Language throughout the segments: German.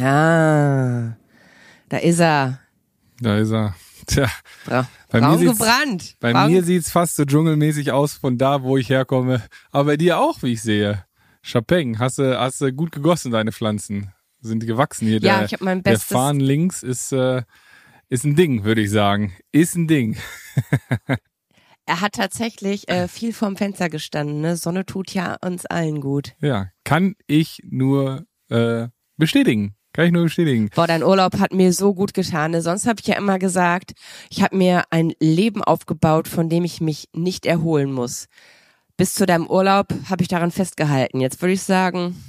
Ah, da ist er. Da ist er. Tja, Bra bei Braun mir sieht's, gebrannt. bei Braun- mir sieht's fast so dschungelmäßig aus von da, wo ich herkomme. Aber bei dir auch, wie ich sehe. Chapeng, hast du, hast du gut gegossen, deine Pflanzen? Sind gewachsen hier? Ja, der, ich habe mein der Bestes. Fahnen links ist, äh, ist ein Ding, würde ich sagen. Ist ein Ding. Er hat tatsächlich äh, viel vorm Fenster gestanden. Ne? Sonne tut ja uns allen gut. Ja, kann ich nur äh, bestätigen. Kann ich nur bestätigen. Boah, dein Urlaub hat mir so gut getan. Ne? Sonst habe ich ja immer gesagt, ich habe mir ein Leben aufgebaut, von dem ich mich nicht erholen muss. Bis zu deinem Urlaub habe ich daran festgehalten. Jetzt würde ich sagen,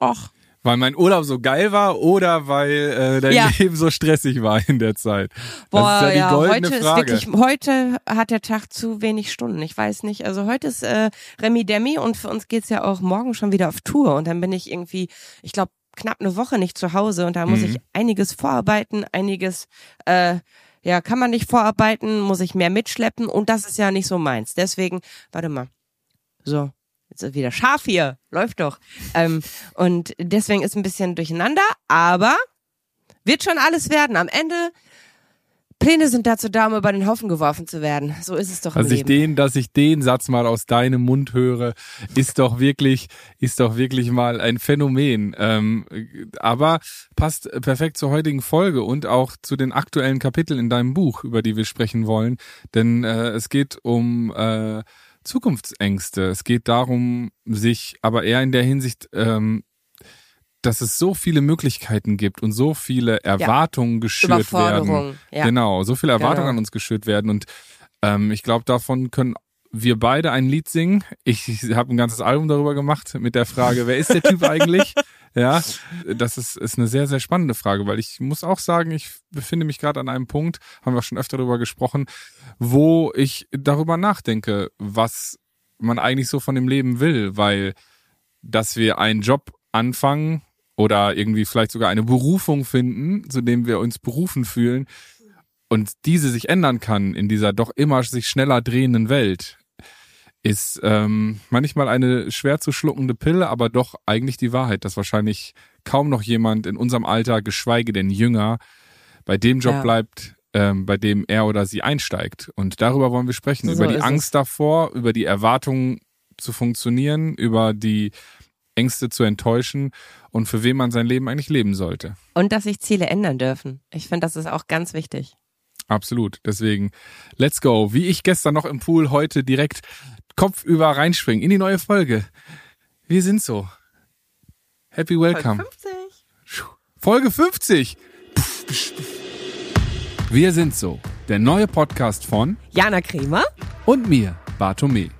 ach, Weil mein Urlaub so geil war oder weil äh, dein Ja. Leben so stressig war in der Zeit? boah, das ist ja die ja, goldene heute Frage. ist wirklich, heute hat der Tag zu wenig Stunden. Ich weiß nicht. Also heute ist äh, Remi Demi und für uns geht's ja auch morgen schon wieder auf Tour und dann bin ich irgendwie, ich glaube, knapp eine Woche nicht zu Hause und da muss Mhm. ich einiges vorarbeiten, einiges äh, ja, kann man nicht vorarbeiten, muss ich mehr mitschleppen und das ist ja nicht so meins. Deswegen, warte mal. So, jetzt ist wieder scharf hier, läuft doch. Ähm, und deswegen ist ein bisschen durcheinander, aber wird schon alles werden. Am Ende, Pläne sind dazu da, um über den Haufen geworfen zu werden. So ist es doch Dass ich Leben. den, dass ich den Satz mal aus deinem Mund höre, ist doch wirklich, ist doch wirklich mal ein Phänomen. Ähm, aber passt perfekt zur heutigen Folge und auch zu den aktuellen Kapiteln in deinem Buch, über die wir sprechen wollen. Denn äh, es geht um äh, Zukunftsängste. Es geht darum, sich aber eher in der Hinsicht ähm, dass es so viele Möglichkeiten gibt und so viele Erwartungen geschürt werden. Ja. Genau, so viele Erwartungen Genau. an uns geschürt werden und ähm, ich glaube, davon können wir beide ein Lied singen. Ich, ich habe ein ganzes Album darüber gemacht mit der Frage, wer ist der Typ eigentlich? Ja, das ist, ist eine sehr, sehr spannende Frage, weil ich muss auch sagen, ich befinde mich gerade an einem Punkt, haben wir auch schon öfter darüber gesprochen, wo ich darüber nachdenke, was man eigentlich so von dem Leben will, weil dass wir einen Job anfangen oder irgendwie vielleicht sogar eine Berufung finden, zu dem wir uns berufen fühlen und diese sich ändern kann in dieser doch immer sich schneller drehenden Welt, ist ähm, manchmal eine schwer zu schluckende Pille, aber doch eigentlich die Wahrheit, dass wahrscheinlich kaum noch jemand in unserem Alter, geschweige denn jünger, bei dem Job Ja. bleibt, ähm, bei dem er oder sie einsteigt. Und darüber wollen wir sprechen, So über die Angst davor, über die Erwartungen zu funktionieren, über die Ängste zu enttäuschen und für wen man sein Leben eigentlich leben sollte. Und dass sich Ziele ändern dürfen. Ich finde, das ist auch ganz wichtig. Absolut. Deswegen, let's go. Wie ich gestern noch im Pool, heute direkt kopfüber reinspringen in die neue Folge. Wir sind so. Happy welcome. 50. Folge 50. Wir sind so. Der neue Podcast von Jana Kremer. und mir, Bartome.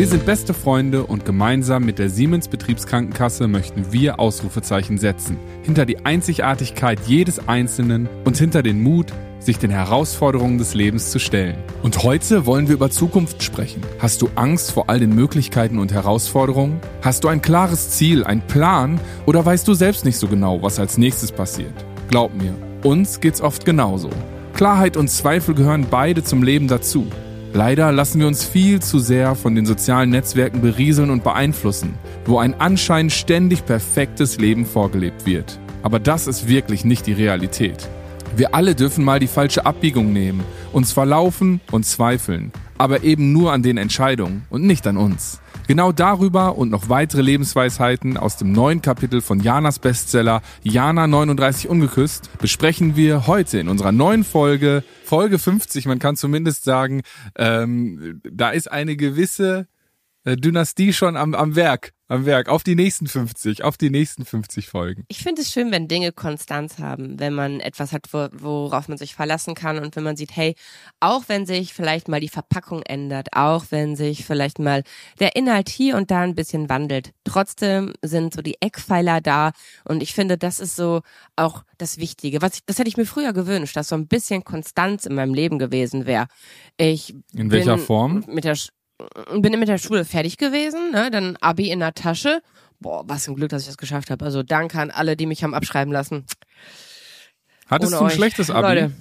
Wir sind beste Freunde und gemeinsam mit der Siemens Betriebskrankenkasse möchten wir Ausrufezeichen setzen. Hinter die Einzigartigkeit jedes Einzelnen und hinter den Mut, sich den Herausforderungen des Lebens zu stellen. Und heute wollen wir über Zukunft sprechen. Hast du Angst vor all den Möglichkeiten und Herausforderungen? Hast du ein klares Ziel, einen Plan oder weißt du selbst nicht so genau, was als nächstes passiert? Glaub mir, uns geht's oft genauso. Klarheit und Zweifel gehören beide zum Leben dazu. Leider lassen wir uns viel zu sehr von den sozialen Netzwerken berieseln und beeinflussen, wo ein anscheinend ständig perfektes Leben vorgelebt wird. Aber das ist wirklich nicht die Realität. Wir alle dürfen mal die falsche Abbiegung nehmen, uns verlaufen und zweifeln, aber eben nur an den Entscheidungen und nicht an uns. Genau darüber und noch weitere Lebensweisheiten aus dem neuen Kapitel von Janas Bestseller Jana 39 Ungeküsst besprechen wir heute in unserer neuen Folge, Folge 50, man kann zumindest sagen, ähm, da ist eine gewisse äh, Dynastie schon am, am Werk, am Werk, auf die nächsten 50, auf die nächsten 50 Folgen. Ich finde es schön, wenn Dinge Konstanz haben, wenn man etwas hat, wo, worauf man sich verlassen kann und wenn man sieht, hey, auch wenn sich vielleicht mal die Verpackung ändert, auch wenn sich vielleicht mal der Inhalt hier und da ein bisschen wandelt, trotzdem sind so die Eckpfeiler da und ich finde, das ist so auch das Wichtige. Was ich, das hätte ich mir früher gewünscht, dass so ein bisschen Konstanz in meinem Leben gewesen wäre. Ich In welcher Form? Mit der Sch- bin mit der Schule fertig gewesen, ne? dann Abi in der Tasche. Boah, was ein Glück, dass ich das geschafft habe. Also danke an alle, die mich haben abschreiben lassen. Hattest Ohne du ein euch. schlechtes Abi? Leute,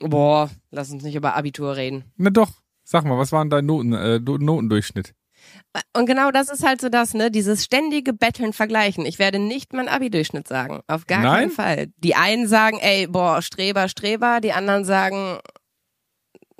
boah, lass uns nicht über Abitur reden. Na doch, sag mal, was war denn dein Noten, äh, Notendurchschnitt? Und genau das ist halt so das, ne, dieses ständige Betteln, Vergleichen. Ich werde nicht mein Abi-Durchschnitt sagen. Auf gar Nein? keinen Fall. Die einen sagen, ey, boah, Streber, Streber. Die anderen sagen,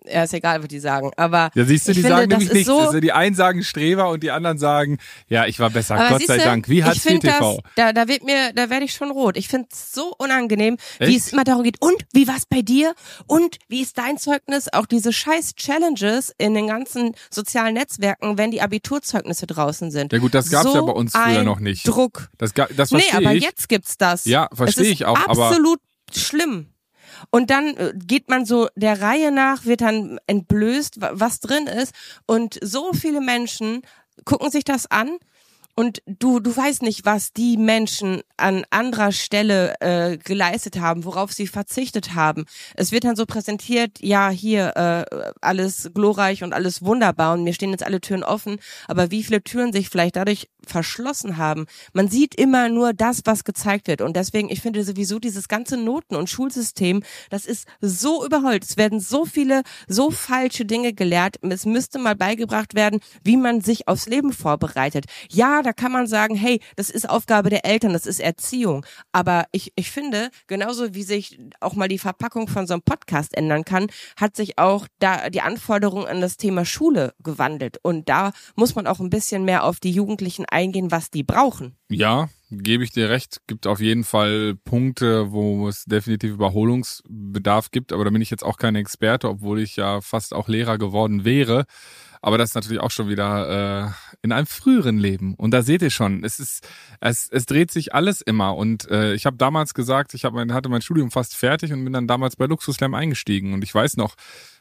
ja, ist egal, was die sagen. Aber Ja, siehst du, ich die finde, sagen nämlich nichts. So, Also die einen sagen Streber und die anderen sagen, ja, ich war besser, aber Gott sei siehste, Dank. Wie ich IV find TV. Das, da, da wird mir, da werde ich schon rot. Ich finde es so unangenehm, wie Echt? es immer darum geht. Und wie war's bei dir? Und wie ist dein Zeugnis? Auch diese scheiß Challenges in den ganzen sozialen Netzwerken, wenn die Abiturzeugnisse draußen sind. Ja gut, das gab's so ja bei uns früher noch nicht. Druck. Das, ga- das Nee, verstehe aber ich. jetzt gibt's das. Ja, verstehe Es ich auch, aber- Absolut schlimm. Und dann äh, geht man so der Reihe nach, wird dann entblößt, wa- was drin ist. Und so viele Menschen gucken sich das an. Und du, du weißt nicht, was die Menschen an anderer Stelle äh, geleistet haben, worauf sie verzichtet haben. Es wird dann so präsentiert, ja, hier äh, alles glorreich und alles wunderbar und mir stehen jetzt alle Türen offen, aber wie viele Türen sich vielleicht dadurch verschlossen haben. Man sieht immer nur das, was gezeigt wird. Und deswegen, ich finde sowieso dieses ganze Noten- und Schulsystem, das ist so überholt. Es werden so viele, so falsche Dinge gelehrt. Es müsste mal beigebracht werden, wie man sich aufs Leben vorbereitet. Ja, da kann man sagen, hey, das ist Aufgabe der Eltern, das ist Erziehung. Aber ich, ich finde, genauso wie sich auch mal die Verpackung von so einem Podcast ändern kann, hat sich auch da die Anforderung an das Thema Schule gewandelt. Und da muss man auch ein bisschen mehr auf die Jugendlichen eingehen, was die brauchen. Ja, gebe ich dir recht. Gibt auf jeden Fall Punkte, wo es definitiv Überholungsbedarf gibt, aber da bin ich jetzt auch kein Experte, obwohl ich ja fast auch Lehrer geworden wäre. Aber das ist natürlich auch schon wieder äh, in einem früheren Leben. Und da seht ihr schon, es ist, es, es dreht sich alles immer. Und äh, ich habe damals gesagt, ich hab mein, hatte mein Studium fast fertig und bin dann damals bei Luxuslam eingestiegen. Und ich weiß noch,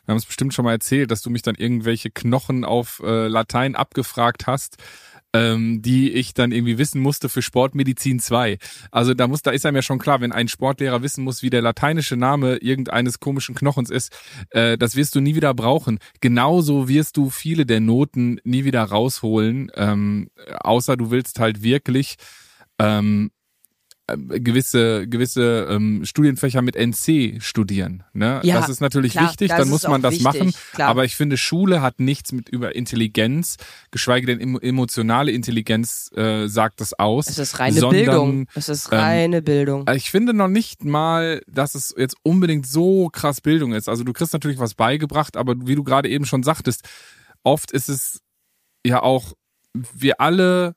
wir haben es bestimmt schon mal erzählt, dass du mich dann irgendwelche Knochen auf äh, Latein abgefragt hast ähm, die ich dann irgendwie wissen musste für Sportmedizin 2. Also da muss, da ist einem ja schon klar, wenn ein Sportlehrer wissen muss, wie der lateinische Name irgendeines komischen Knochens ist, äh, das wirst du nie wieder brauchen. Genauso wirst du viele der Noten nie wieder rausholen, ähm, außer du willst halt wirklich ähm, äh, gewisse gewisse ähm, Studienfächer mit NC studieren. Ne? Ja, das ist natürlich klar, wichtig, dann muss man das wichtig, machen. klar. Aber ich finde, Schule hat nichts mit über Intelligenz, geschweige denn emo- emotionale Intelligenz äh, sagt das aus. Es ist reine sondern, Bildung. Es ist reine Bildung. äh, Ich finde noch nicht mal, dass es jetzt unbedingt so krass Bildung ist. Also du kriegst natürlich was beigebracht, aber wie du gerade eben schon sagtest, oft ist es ja auch, wir alle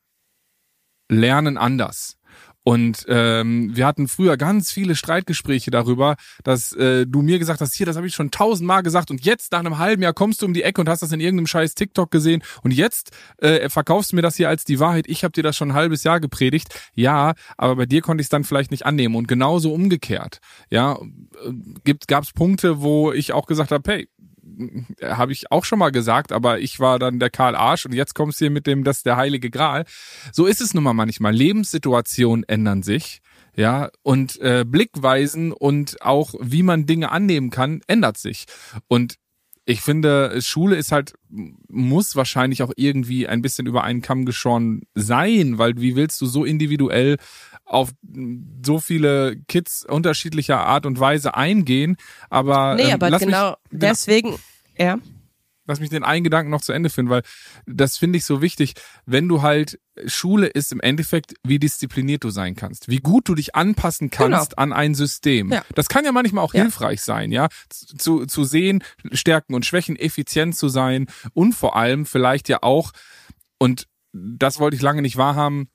lernen anders. Und ähm, wir hatten früher ganz viele Streitgespräche darüber, dass äh, du mir gesagt hast, hier, das habe ich schon tausendmal gesagt und jetzt nach einem halben Jahr kommst du um die Ecke und hast das in irgendeinem scheiß TikTok gesehen und jetzt äh, verkaufst du mir das hier als die Wahrheit. Ich habe dir das schon ein halbes Jahr gepredigt. Ja, aber bei dir konnte ich es dann vielleicht nicht annehmen und genauso umgekehrt. Ja, äh, gibt gab's Punkte, wo ich auch gesagt habe, hey, habe ich auch schon mal gesagt, aber ich war dann der Karl Arsch und jetzt kommst du hier mit dem, das ist der heilige Gral. So ist es nun mal manchmal. Lebenssituationen ändern sich, ja, und äh, Blickweisen und auch wie man Dinge annehmen kann, ändert sich. Und ich finde, Schule ist halt, muss wahrscheinlich auch irgendwie ein bisschen über einen Kamm geschoren sein, weil wie willst du so individuell auf so viele Kids unterschiedlicher Art und Weise eingehen, aber, nee, ähm, aber genau mich, deswegen, ja. Lass mich den einen Gedanken noch zu Ende führen, weil das finde ich so wichtig, wenn du halt, Schule ist im Endeffekt, wie diszipliniert du sein kannst, wie gut du dich anpassen kannst Genau. an ein System. Ja. Das kann ja manchmal auch Ja. hilfreich sein, ja, zu, zu sehen, Stärken und Schwächen, effizient zu sein und vor allem vielleicht ja auch, und das wollte ich lange nicht wahrhaben,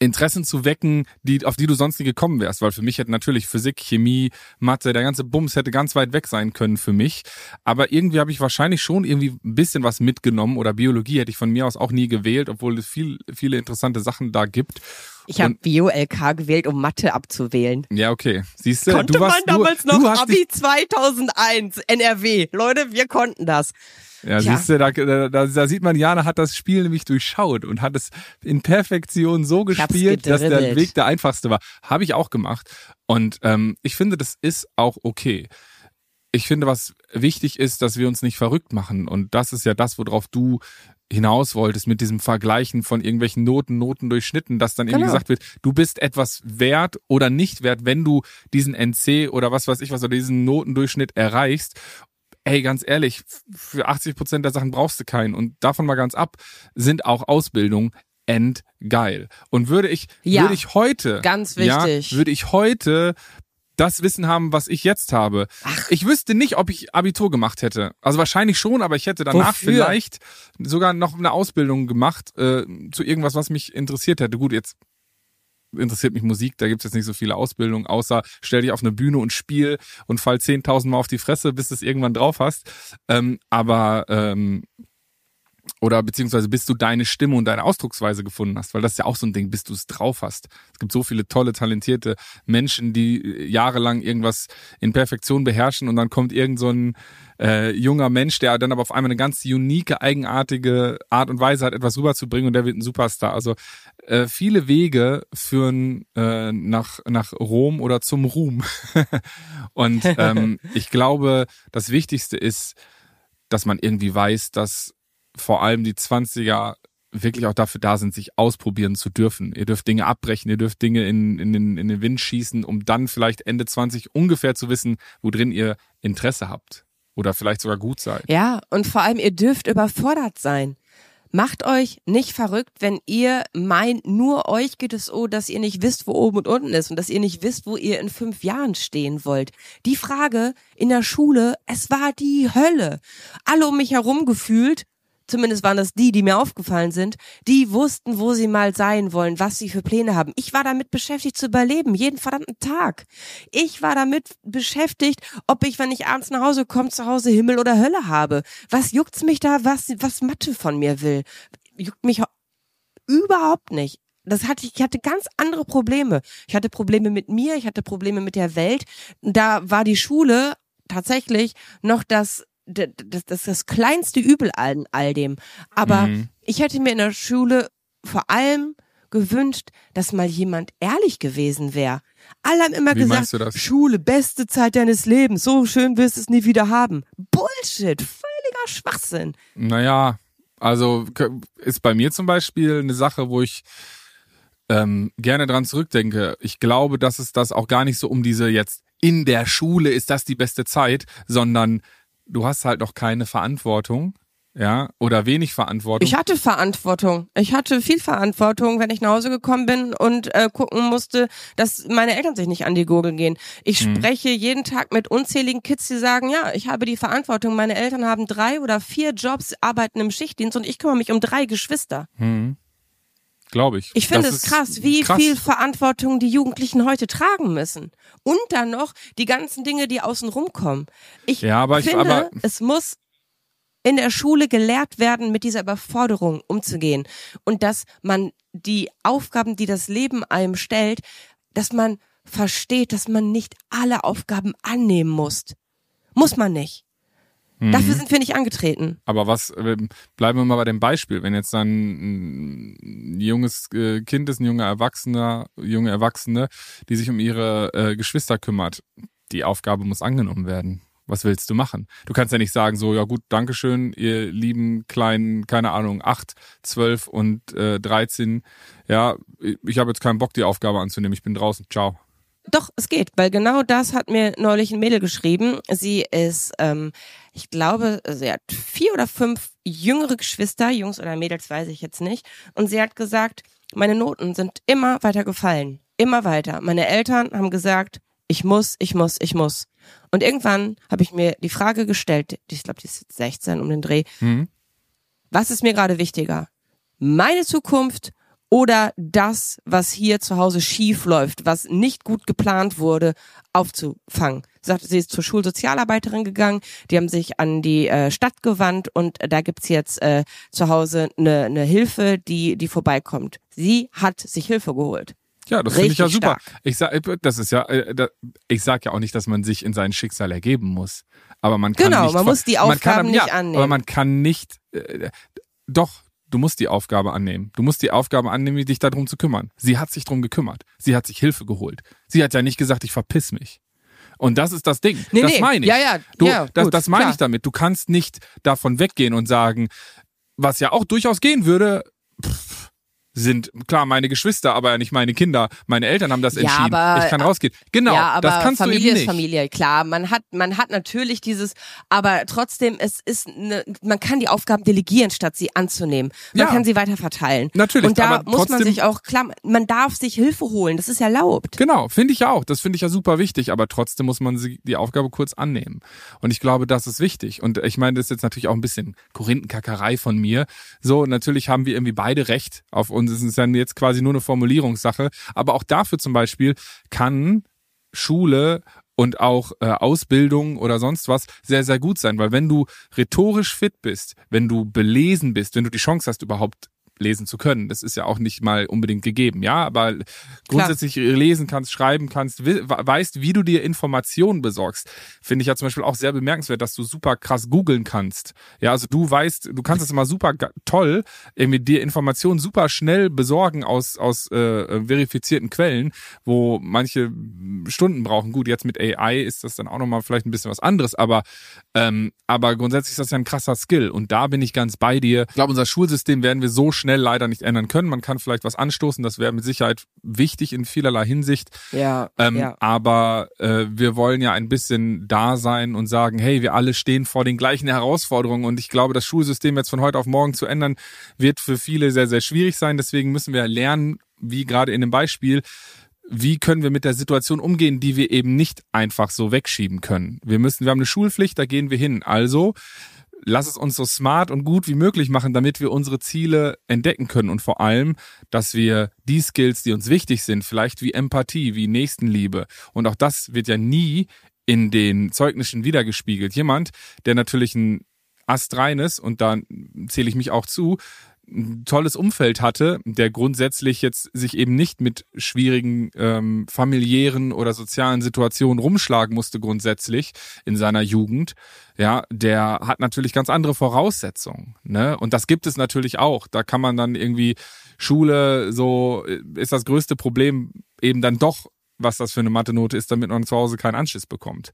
Interessen zu wecken, die, auf die du sonst nie gekommen wärst, weil für mich hätte natürlich Physik, Chemie, Mathe, der ganze Bums hätte ganz weit weg sein können für mich. Aber irgendwie habe ich wahrscheinlich schon irgendwie ein bisschen was mitgenommen oder Biologie hätte ich von mir aus auch nie gewählt, obwohl es viel, viele interessante Sachen da gibt. Ich habe Bio-LK gewählt, um Mathe abzuwählen. Ja, okay. Siehst du, Konnte du warst, man damals du, noch du Abi 2001, NRW. Leute, wir konnten das. Ja, Ja. siehst du, da, da, da, sieht man, Jana hat das Spiel nämlich durchschaut und hat es in Perfektion so gespielt, dass der. Weg der einfachste war. Habe ich auch gemacht. Und ähm, ich finde, das ist auch okay. Ich finde, was wichtig ist, dass wir uns nicht verrückt machen. Und das ist ja das, worauf du hinaus wolltest mit diesem Vergleichen von irgendwelchen Noten, Noten durchschnitten, dass dann irgendwie Genau. gesagt wird, du bist etwas wert oder nicht wert, wenn du diesen NC oder was weiß ich was oder diesen Notendurchschnitt erreichst ey, ganz ehrlich, für 80 Prozent der Sachen brauchst du keinen. Und davon mal ganz ab, sind auch Ausbildungen endgeil. Und würde ich, Ja, würde ich heute, ganz ja, wichtig. würde ich heute das Wissen haben, was ich jetzt habe. Ich wüsste nicht, ob ich Abitur gemacht hätte. Also wahrscheinlich schon, aber ich hätte danach Wofür? vielleicht sogar noch eine Ausbildung gemacht äh, zu irgendwas, was mich interessiert hätte. Gut, jetzt interessiert mich Musik, da gibt's jetzt nicht so viele Ausbildungen, außer stell dich auf eine Bühne und spiel und fall 10.000 Mal auf die Fresse, bis du es irgendwann drauf hast. Ähm, aber ähm, oder beziehungsweise bis du deine Stimme und deine Ausdrucksweise gefunden hast, weil das ist ja auch so ein Ding, bis du es drauf hast. Es gibt so viele tolle, talentierte Menschen, die äh, jahrelang irgendwas in Perfektion beherrschen und dann kommt irgend so ein äh, junger Mensch, der dann aber auf einmal eine ganz unique, eigenartige Art und Weise hat, etwas rüberzubringen und der wird ein Superstar. Also äh, viele Wege führen äh, nach, nach Rom oder zum Ruhm. und ähm, ich glaube, das Wichtigste ist, dass man irgendwie weiß, dass vor allem die 20er wirklich auch dafür da sind, sich ausprobieren zu dürfen. Ihr dürft Dinge abbrechen, ihr dürft Dinge in, in, den, in den Wind schießen, um dann vielleicht Ende 20 ungefähr zu wissen, wo drin ihr Interesse habt. Oder vielleicht sogar gut seid. Ja, und vor allem, ihr dürft überfordert sein. Macht euch nicht verrückt, wenn ihr meint, nur euch geht es so, dass ihr nicht wisst, wo oben und unten ist und dass ihr nicht wisst, wo ihr in fünf Jahren stehen wollt. Die Frage in der Schule, es war die Hölle. Alle um mich herum gefühlt, zumindest waren das die, die mir aufgefallen sind, die wussten, wo sie mal sein wollen, was sie für Pläne haben. Ich war damit beschäftigt zu überleben, jeden verdammten Tag. Ich war damit beschäftigt, ob ich, wenn ich abends nach Hause komme, zu Hause Himmel oder Hölle habe. Was juckt's mich da, was, was Mathe von mir will? Juckt mich überhaupt nicht. Das hatte ich, ich hatte ganz andere Probleme. Ich hatte Probleme mit mir, ich hatte Probleme mit der Welt. Da war die Schule tatsächlich noch das das, das, das, kleinste Übel an all dem. Aber Mhm. ich hätte mir in der Schule vor allem gewünscht, dass mal jemand ehrlich gewesen wäre. Alle haben immer Wie gesagt? Schule, beste Zeit deines Lebens, so schön wirst du es nie wieder haben. Bullshit, völliger Schwachsinn. Naja, also ist bei mir zum Beispiel eine Sache, wo ich ähm, gerne dran zurückdenke. Ich glaube, dass es das auch gar nicht so um diese jetzt in der Schule ist das die beste Zeit, sondern du hast halt noch keine Verantwortung, ja, oder wenig Verantwortung. Ich hatte Verantwortung. Ich hatte viel Verantwortung, wenn ich nach Hause gekommen bin und äh, gucken musste, dass meine Eltern sich nicht an die Gurgel gehen. Ich Mhm. spreche jeden Tag mit unzähligen Kids, die sagen, ja, ich habe die Verantwortung. Meine Eltern haben drei oder vier Jobs, arbeiten im Schichtdienst und ich kümmere mich um drei Geschwister. hm. Glaube ich. Ich finde es krass, wie krass. viel Verantwortung die Jugendlichen heute tragen müssen. Und dann noch die ganzen Dinge, die außen rumkommen. Ich Ja, aber ich- finde, aber- es muss in der Schule gelehrt werden, mit dieser Überforderung umzugehen. Und dass man die Aufgaben, die das Leben einem stellt, dass man versteht, dass man nicht alle Aufgaben annehmen muss. Muss man nicht. Mhm. Dafür sind wir nicht angetreten. Aber was, ähm, bleiben wir mal bei dem Beispiel, wenn jetzt dann ein junges äh, Kind ist, ein junger Erwachsener, junge Erwachsene, die sich um ihre äh, Geschwister kümmert, die Aufgabe muss angenommen werden. Was willst du machen? Du kannst ja nicht sagen, so, ja gut, Dankeschön, ihr lieben kleinen, keine Ahnung, acht, zwölf und äh, 13, ja, ich habe jetzt keinen Bock, die Aufgabe anzunehmen, ich bin draußen, ciao. Doch, es geht, weil genau das hat mir neulich ein Mädel geschrieben. Sie ist, ähm, ich glaube, sie hat vier oder fünf jüngere Geschwister, Jungs oder Mädels, weiß ich jetzt nicht. Und sie hat gesagt, meine Noten sind immer weiter gefallen. Immer weiter. Meine Eltern haben gesagt, ich muss, ich muss, ich muss. Und irgendwann habe ich mir die Frage gestellt, ich glaube, die ist jetzt 16 um den Dreh, Hm? was ist mir gerade wichtiger? Meine Zukunft oder das, was hier zu Hause schief läuft, was nicht gut geplant wurde, aufzufangen? Sie Sagt, sie ist zur Schulsozialarbeiterin gegangen, die haben sich an die äh, Stadt gewandt und da gibt's jetzt äh, zu Hause eine, eine Hilfe, die, die vorbeikommt. Sie hat sich Hilfe geholt. Ja, das finde ich ja super. stark. Ich sag, das ist ja, äh, ich sag ja auch nicht, dass man sich in sein Schicksal ergeben muss. Aber man kann Genau, nicht, man muss die man kann, Aufgaben ja, nicht annehmen. Aber man kann nicht, äh, doch, du musst die Aufgabe annehmen. Du musst die Aufgabe annehmen, dich darum zu kümmern. Sie hat sich drum gekümmert. Sie hat sich Hilfe geholt. Sie hat ja nicht gesagt, ich verpiss mich. Und das ist das Ding. Nee, das nee. meine ich. Ja, ja, Du, ja, das, gut, das meine klar. ich damit. Du kannst nicht davon weggehen und sagen, was ja auch durchaus gehen würde, pff, sind klar meine Geschwister, aber nicht meine Kinder. Meine Eltern haben das Ja, entschieden. aber- ich kann rausgehen. Genau, ja, aber das kannst Familie du eben ist nicht. Familie, klar. Man hat, man hat natürlich dieses, aber trotzdem, es ist, ne, man kann die Aufgaben delegieren, statt sie anzunehmen. Man Ja. kann sie weiter verteilen. Natürlich, Und da muss man trotzdem- sich auch, klar, man darf sich Hilfe holen. Das ist erlaubt. Genau, finde ich ja auch. Das finde ich ja super wichtig, aber trotzdem muss man sie, die Aufgabe kurz annehmen. Und ich glaube, das ist wichtig. Und ich meine, das ist jetzt natürlich auch ein bisschen Korinthenkackerei von mir. So, natürlich haben wir irgendwie beide Recht auf uns. Es ist dann jetzt quasi nur eine Formulierungssache. Aber auch dafür zum Beispiel kann Schule und auch äh, Ausbildung oder sonst was sehr, sehr gut sein. Weil wenn du rhetorisch fit bist, wenn du belesen bist, wenn du die Chance hast, überhaupt lesen zu können. Das ist ja auch nicht mal unbedingt gegeben, ja, aber grundsätzlich lesen kannst, schreiben kannst, we weißt, wie du dir Informationen besorgst. Finde ich ja zum Beispiel auch sehr bemerkenswert, dass du super krass googeln kannst. Ja, also du weißt, du kannst es immer super toll, irgendwie dir Informationen super schnell besorgen aus, aus äh, verifizierten Quellen, wo manche Stunden brauchen. Gut, jetzt mit AI ist das dann auch nochmal vielleicht ein bisschen was anderes, aber, ähm, aber grundsätzlich ist das ja ein krasser Skill. Und da bin ich ganz bei dir. Ich glaube, unser Schulsystem werden wir so schnell leider nicht ändern können. Man kann vielleicht was anstoßen, das wäre mit Sicherheit wichtig in vielerlei Hinsicht. Ja, Ähm, ja. Aber äh, wir wollen ja ein bisschen da sein und sagen, hey, wir alle stehen vor den gleichen Herausforderungen und ich glaube, das Schulsystem jetzt von heute auf morgen zu ändern, wird für viele sehr, sehr schwierig sein. Deswegen müssen wir lernen, wie gerade in dem Beispiel, wie können wir mit der Situation umgehen, die wir eben nicht einfach so wegschieben können. Wir müssen, wir haben eine Schulpflicht, da gehen wir hin. Also lass es uns so smart und gut wie möglich machen, damit wir unsere Ziele entdecken können und vor allem, dass wir die Skills, die uns wichtig sind, vielleicht wie Empathie, wie Nächstenliebe und auch das wird ja nie in den Zeugnissen wiedergespiegelt. Jemand, der natürlich ein astreines und da zähle ich mich auch zu, ein tolles Umfeld hatte, der grundsätzlich jetzt sich eben nicht mit schwierigen ähm, familiären oder sozialen Situationen rumschlagen musste grundsätzlich in seiner Jugend, ja, der hat natürlich ganz andere Voraussetzungen, ne? Und das gibt es natürlich auch. Da kann man dann irgendwie Schule so äh, ist das größte Problem eben dann doch, was das für eine Mathe-Note ist, damit man zu Hause keinen Anschiss bekommt,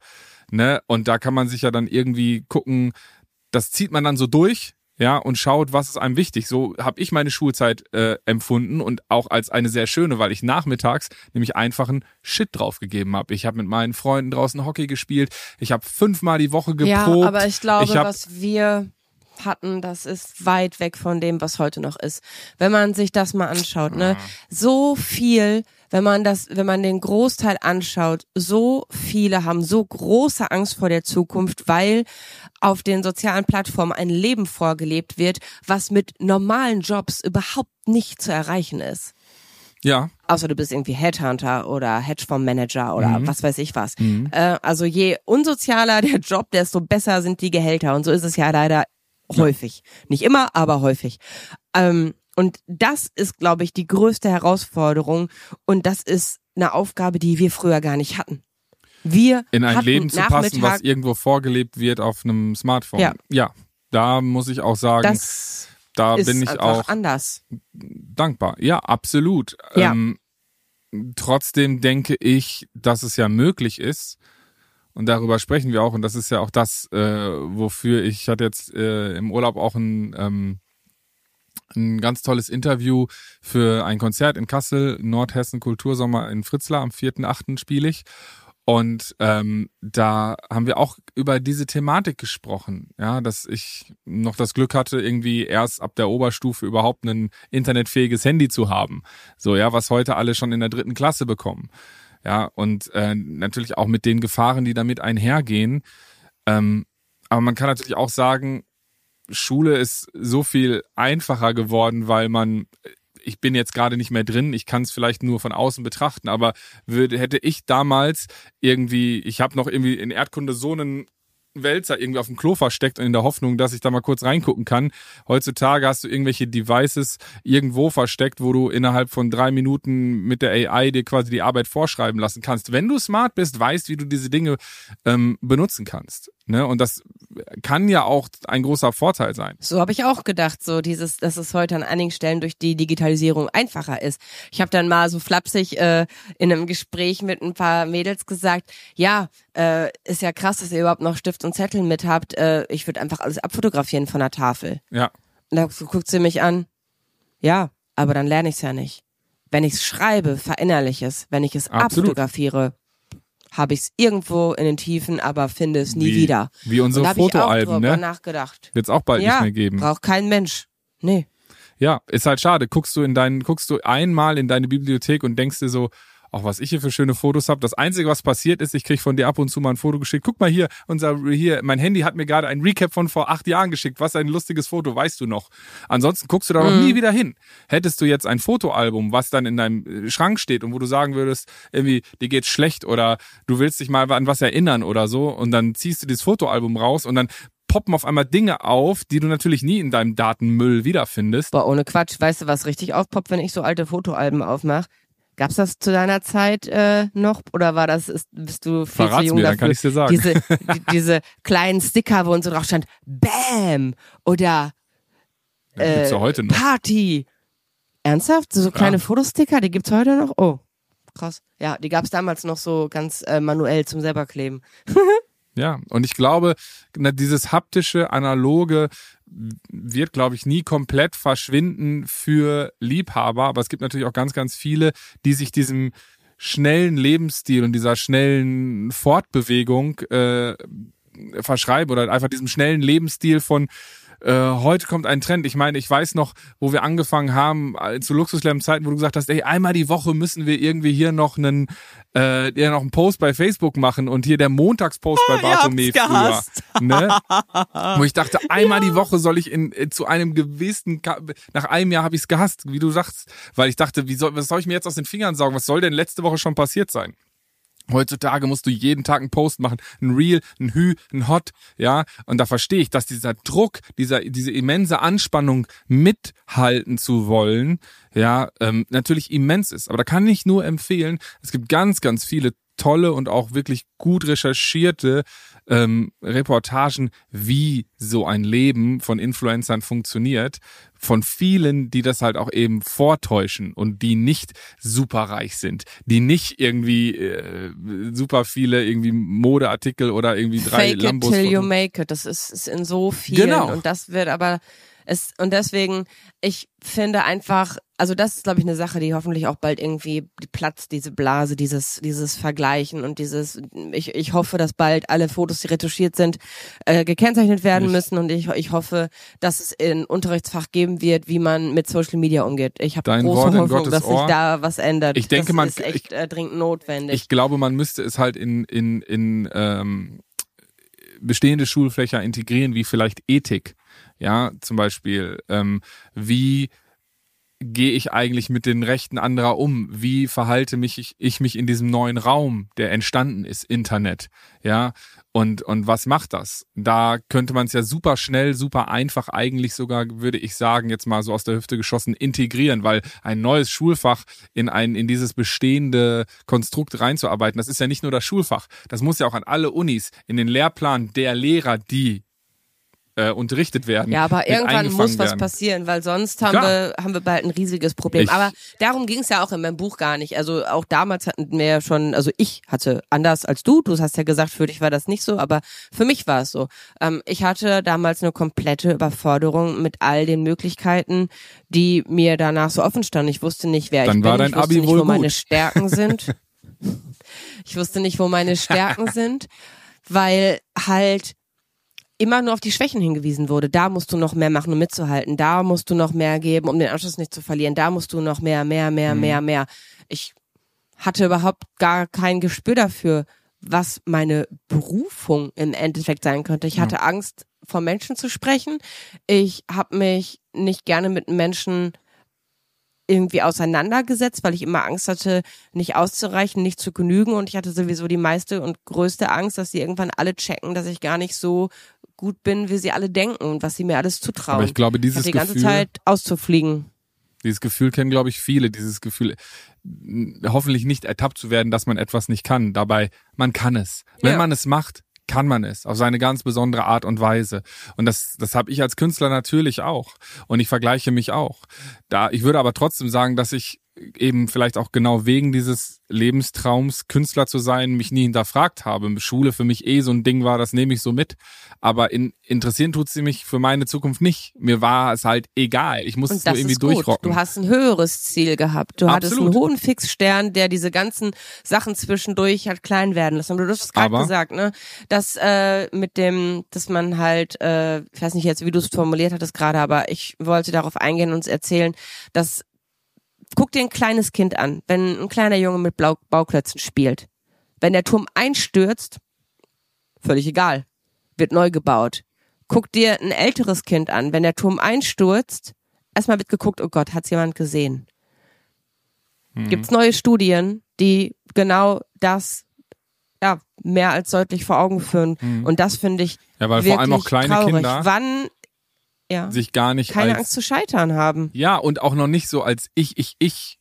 ne? Und da kann man sich ja dann irgendwie gucken, das zieht man dann so durch, ja, und schaut, was ist einem wichtig. So habe ich meine Schulzeit äh, empfunden und auch als eine sehr schöne, weil ich nachmittags nämlich einfachen Shit draufgegeben habe. Ich habe mit meinen Freunden draußen Hockey gespielt. Ich habe fünfmal die Woche geprobt. Ja, aber ich glaube, Ich hab- was wir hatten, das ist weit weg von dem, was heute noch ist. Wenn man sich das mal anschaut, ne, so viel, wenn man das, wenn man den Großteil anschaut, so viele haben so große Angst vor der Zukunft, weil auf den sozialen Plattformen ein Leben vorgelebt wird, was mit normalen Jobs überhaupt nicht zu erreichen ist. ja, Außer du bist irgendwie Headhunter oder Hedgefondsmanager oder Mhm. was weiß ich was. Äh, also je unsozialer der Job, desto besser sind die Gehälter. Und so ist es ja leider häufig. Nicht immer, aber häufig. Ähm, und das ist, glaube ich, die größte Herausforderung. Und das ist eine Aufgabe, die wir früher gar nicht hatten. Wir in ein Leben zu passen, was irgendwo vorgelebt wird auf einem Smartphone. Ja. ja da muss ich auch sagen, das da bin ich auch anders. dankbar. Ja, absolut. Ja. Ähm, trotzdem denke ich, dass es ja möglich ist. Und darüber sprechen wir auch. Und das ist ja auch das, äh, wofür ich, ich hatte jetzt äh, im Urlaub auch ein, ähm, ein ganz tolles Interview für ein Konzert in Kassel, Nordhessen Kultursommer in Fritzlar. Am 4.8. spiele ich. Und ähm, da haben wir auch über diese Thematik gesprochen, ja, dass ich noch das Glück hatte, irgendwie erst ab der Oberstufe überhaupt ein internetfähiges Handy zu haben. So, ja, was heute alle schon in der dritten Klasse bekommen. Ja, und äh, natürlich auch mit den Gefahren, die damit einhergehen. Ähm, aber man kann natürlich auch sagen, Schule ist so viel einfacher geworden, weil man ich bin jetzt gerade nicht mehr drin, ich kann es vielleicht nur von außen betrachten, aber würde, hätte ich damals irgendwie, ich habe noch irgendwie in Erdkunde so einen Wälzer irgendwie auf dem Klo versteckt und in der Hoffnung, dass ich da mal kurz reingucken kann. Heutzutage hast du irgendwelche Devices irgendwo versteckt, wo du innerhalb von drei Minuten mit der AI dir quasi die Arbeit vorschreiben lassen kannst. Wenn du smart bist, weißt, wie du diese Dinge ähm, benutzen kannst. Ne? Und das kann ja auch ein großer Vorteil sein. So habe ich auch gedacht, so dieses, dass es heute an einigen Stellen durch die Digitalisierung einfacher ist. Ich habe dann mal so flapsig äh, in einem Gespräch mit ein paar Mädels gesagt, ja, äh, ist ja krass, dass ihr überhaupt noch Stift und Zettel mit habt. Äh, ich würde einfach alles abfotografieren von der Tafel. Ja. Und da guckt sie mich an. Ja, aber dann lerne ich es ja nicht. Wenn ich es schreibe, verinnerliche es. Wenn ich es Absolut. abfotografiere, habe ich es irgendwo in den Tiefen, aber finde es nie Wie- wieder. Wie unsere Fotoalben, ne? nachgedacht. Wird es auch bald ja, nicht mehr geben. braucht kein Mensch. Nee. Ja, ist halt schade. Guckst du in deinen, guckst du einmal in deine Bibliothek und denkst dir so, auch was ich hier für schöne Fotos habe. Das Einzige, was passiert ist, ich krieg von dir ab und zu mal ein Foto geschickt. Guck mal hier, unser hier, mein Handy hat mir gerade ein Recap von vor acht Jahren geschickt. Was ein lustiges Foto, weißt du noch. Ansonsten guckst du da noch Mhm. nie wieder hin. Hättest du jetzt ein Fotoalbum, was dann in deinem äh, Schrank steht und wo du sagen würdest, irgendwie, dir geht's schlecht oder du willst dich mal an was erinnern oder so und dann ziehst du dieses Fotoalbum raus und dann poppen auf einmal Dinge auf, die du natürlich nie in deinem Datenmüll wiederfindest. Boah, ohne Quatsch. Weißt du, was richtig aufpoppt, wenn ich so alte Fotoalben aufmache? Gab's das zu deiner Zeit äh, noch? Oder war das, ist, bist du viel Verrat's zu jung mir, dann dafür? kann ich's dir sagen. Diese, die, diese kleinen Sticker, wo uns so drauf stand, Bam! Oder gibt's ja heute noch. Party. Ernsthaft? So kleine Ja. Fotosticker, die gibt's heute noch? Oh, krass. Ja, die gab's damals noch so ganz äh, manuell zum selberkleben. Ja, und ich glaube, dieses haptische, analoge wird, glaube ich, nie komplett verschwinden für Liebhaber. Aber es gibt natürlich auch ganz, ganz viele, die sich diesem schnellen Lebensstil und dieser schnellen Fortbewegung äh, verschreiben oder einfach diesem schnellen Lebensstil von äh, heute kommt ein Trend. Ich meine, ich weiß noch, wo wir angefangen haben äh, zu Luxuslärm-Zeiten, wo du gesagt hast, ey, einmal die Woche müssen wir irgendwie hier noch einen, äh, ja, noch einen Post bei Facebook machen und hier der Montagspost bei Bartomee früher. Ne? Wo ich dachte, einmal die Woche soll ich in, äh, zu einem gewissen, Ka- nach einem Jahr habe ich es gehasst, wie du sagst, weil ich dachte, wie soll, was soll ich mir jetzt aus den Fingern saugen? Was soll denn letzte Woche schon passiert sein? Heutzutage musst du jeden Tag einen Post machen, ein Reel, ein Hü, ein Hot, ja. Und da verstehe ich, dass dieser Druck, dieser, diese immense Anspannung mithalten zu wollen, ja, ähm, natürlich immens ist. Aber da kann ich nur empfehlen, es gibt ganz, ganz viele tolle und auch wirklich gut recherchierte ähm, Reportagen, wie so ein Leben von Influencern funktioniert, von vielen, die das halt auch eben vortäuschen und die nicht superreich sind, die nicht irgendwie äh, super viele irgendwie Modeartikel oder irgendwie drei Fake Lambos it till you make it. Das ist, ist in so vielen. Genau. Und das wird aber, es, und deswegen, ich finde einfach, also das ist, glaube ich, eine Sache, die hoffentlich auch bald irgendwie platzt, diese Blase, dieses, dieses Vergleichen und dieses, ich, ich hoffe, dass bald alle Fotos, die retuschiert sind, äh, gekennzeichnet werden Ich- müssen und ich, ich hoffe, dass es in Unterrichtsfach geben wird, wie man mit Social Media umgeht. Ich habe große Wort Hoffnung, dass sich Ohr. da was ändert. Ich denke, das man- ist echt äh, dringend notwendig. Ich glaube, man müsste es halt in, in, in ähm, bestehende Schulfächer integrieren, wie vielleicht Ethik. Ja, zum Beispiel, ähm, wie gehe ich eigentlich mit den Rechten anderer um? Wie verhalte mich ich, ich mich in diesem neuen Raum, der entstanden ist, Internet? Ja, und, und was macht das? Da könnte man es ja super schnell, super einfach eigentlich sogar, würde ich sagen, jetzt mal so aus der Hüfte geschossen, integrieren, weil ein neues Schulfach in ein, in dieses bestehende Konstrukt reinzuarbeiten, das ist ja nicht nur das Schulfach, das muss ja auch an alle Unis, in den Lehrplan der Lehrer, die äh, unterrichtet werden. Ja, aber irgendwann muss was werden. passieren, weil sonst haben Klar. wir, haben wir bald ein riesiges Problem. Ich- aber darum ging es ja auch in meinem Buch gar nicht. Also auch damals hatten wir ja schon, also ich hatte anders als du, du hast ja gesagt, für dich war das nicht so, aber für mich war es so. Ähm, ich hatte damals eine komplette Überforderung mit all den Möglichkeiten, die mir danach so offen standen. Ich wusste nicht, wer Dann ich war bin, dein ich wusste Abi nicht, wohl wo meine gut. Stärken sind. ich wusste nicht, wo meine Stärken sind, weil halt immer nur auf die Schwächen hingewiesen wurde. Da musst du noch mehr machen, um mitzuhalten. Da musst du noch mehr geben, um den Anschluss nicht zu verlieren. Da musst du noch mehr, mehr, mehr, Mhm. mehr, mehr. Ich hatte überhaupt gar kein Gespür dafür, was meine Berufung im Endeffekt sein könnte. Ich hatte Angst, vor Menschen zu sprechen. Ich habe mich nicht gerne mit Menschen irgendwie auseinandergesetzt, weil ich immer Angst hatte, nicht auszureichen, nicht zu genügen und ich hatte sowieso die meiste und größte Angst, dass sie irgendwann alle checken, dass ich gar nicht so gut bin, wie sie alle denken und was sie mir alles zutrauen. Aber ich glaube, Ich dieses hatte die ganze Gefühl, Zeit auszufliegen. Dieses Gefühl kennen, glaube ich, viele. Dieses Gefühl, hoffentlich nicht ertappt zu werden, dass man etwas nicht kann. Dabei, man kann es. Wenn Ja. man es macht, kann man es auf seine ganz besondere Art und Weise. Und das, das habe ich als Künstler natürlich auch. Und ich vergleiche mich auch. Da, ich würde aber trotzdem sagen, dass ich eben vielleicht auch genau wegen dieses Lebenstraums Künstler zu sein, mich nie hinterfragt habe. Schule für mich eh so ein Ding war, das nehme ich so mit. Aber in, interessieren tut sie mich für meine Zukunft nicht. Mir war es halt egal. Ich musste es nur irgendwie durchrocken. Du hast ein höheres Ziel gehabt. Du Absolut. hattest einen hohen Fixstern, der diese ganzen Sachen zwischendurch hat klein werden lassen. Du hast es gerade gesagt, ne? Dass äh, mit dem, dass man halt, äh, ich weiß nicht jetzt, wie du es formuliert hattest gerade, aber ich wollte darauf eingehen und erzählen, dass guck dir ein kleines Kind an, wenn ein kleiner Junge mit Blau Bauklötzen spielt. Wenn der Turm einstürzt, völlig egal, wird neu gebaut. Guck dir ein älteres Kind an, wenn der Turm einstürzt, erstmal wird geguckt, oh Gott, hat's jemand gesehen? Mhm. Gibt's neue Studien, die genau das ja, mehr als deutlich vor Augen führen. Mhm. Und das finde ich. Ja, weil vor allem auch kleine traurig. Kinder. Wann ja. sich gar nicht keine als, Angst zu scheitern haben. Ja, und auch noch nicht so als ich, ich, ich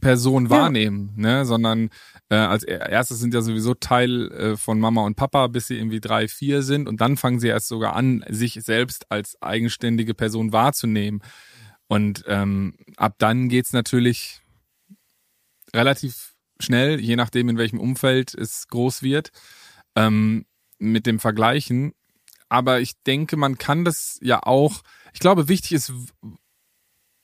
Person wahrnehmen, ja. ne, sondern äh, als erstes sind ja sowieso Teil äh, von Mama und Papa, bis sie irgendwie drei, vier sind und dann fangen sie erst sogar an, sich selbst als eigenständige Person wahrzunehmen. Und ähm, ab dann geht's natürlich relativ schnell, je nachdem in welchem Umfeld es groß wird, ähm, mit dem Vergleichen aber ich denke, man kann das ja auch, ich glaube, wichtig ist,